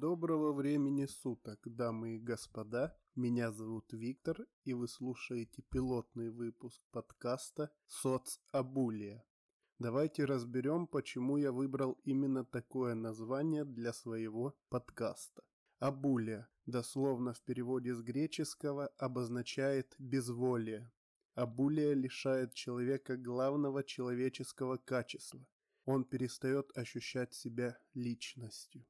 Доброго времени суток, дамы и господа. Меня зовут Виктор, и вы слушаете пилотный выпуск подкаста «Соцабулия». Давайте разберем, почему я выбрал именно такое название для своего подкаста. Абулия, дословно в переводе с греческого, обозначает «безволие». Абулия лишает человека главного человеческого качества. Он перестает ощущать себя личностью.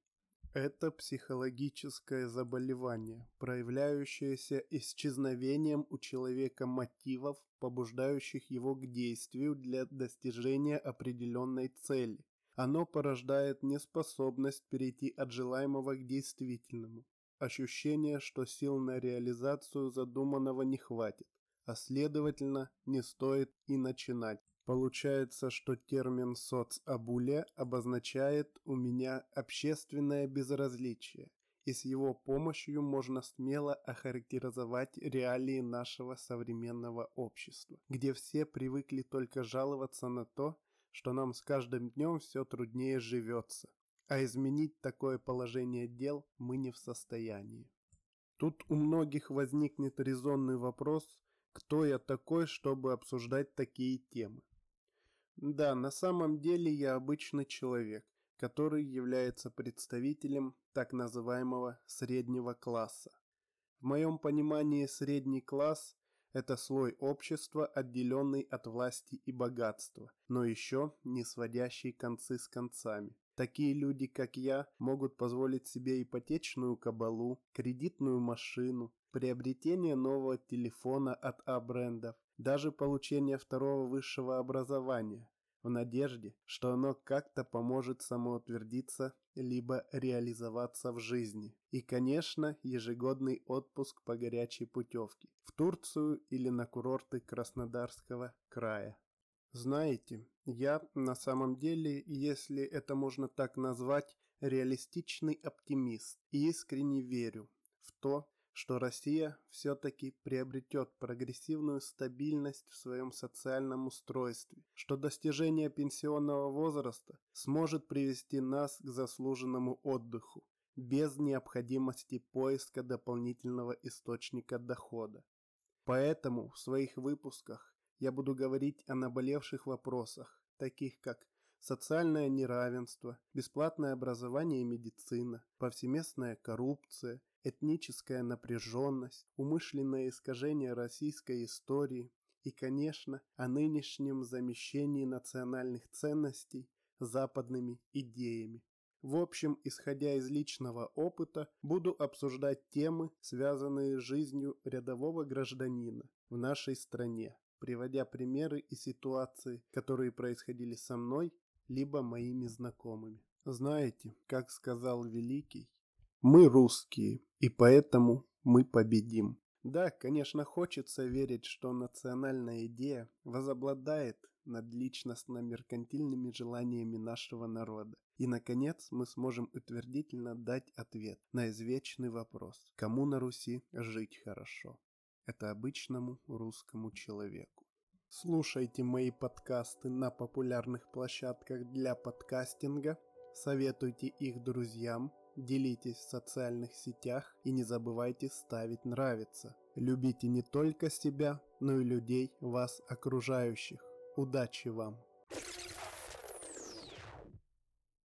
Это психологическое заболевание, проявляющееся исчезновением у человека мотивов, побуждающих его к действию для достижения определенной цели. Оно порождает неспособность перейти от желаемого к действительному, ощущение, что сил на реализацию задуманного не хватит, а следовательно не стоит и начинать. Получается, что термин «соцабуле» обозначает у меня общественное безразличие, и с его помощью можно смело охарактеризовать реалии нашего современного общества, где все привыкли только жаловаться на то, что нам с каждым днем все труднее живется, а изменить такое положение дел мы не в состоянии. Тут у многих возникнет резонный вопрос, кто я такой, чтобы обсуждать такие темы. Да, на самом деле я обычный человек, который является представителем так называемого среднего класса. В моем понимании средний класс – это слой общества, отделенный от власти и богатства, но еще не сводящий концы с концами. Такие люди, как я, могут позволить себе ипотечную кабалу, кредитную машину, приобретение нового телефона от А-брендов, даже получение второго высшего образования, в надежде, что оно как-то поможет самоутвердиться либо реализоваться в жизни. И, конечно, ежегодный отпуск по горячей путевке в Турцию или на курорты Краснодарского края. Знаете, я на самом деле, если это можно так назвать, реалистичный оптимист и искренне верю в то, что Россия все-таки приобретет прогрессивную стабильность в своем социальном устройстве, что достижение пенсионного возраста сможет привести нас к заслуженному отдыху без необходимости поиска дополнительного источника дохода. Поэтому в своих выпусках я буду говорить о наболевших вопросах, таких как социальное неравенство, бесплатное образование и медицина, повсеместная коррупция, этническая напряженность, умышленное искажение российской истории и, конечно, о нынешнем замещении национальных ценностей западными идеями. В общем, исходя из личного опыта, буду обсуждать темы, связанные с жизнью рядового гражданина в нашей стране, приводя примеры и ситуации, которые происходили со мной, либо моими знакомыми. Знаете, как сказал Великий, мы русские, и поэтому мы победим. Да, конечно, хочется верить, что национальная идея возобладает над личностно-меркантильными желаниями нашего народа. И, наконец, мы сможем утвердительно дать ответ на извечный вопрос, кому на Руси жить хорошо. Это обычному русскому человеку. Слушайте мои подкасты на популярных площадках для подкастинга, советуйте их друзьям, делитесь в социальных сетях и не забывайте ставить нравится. Любите не только себя, но и людей, вас окружающих. Удачи вам!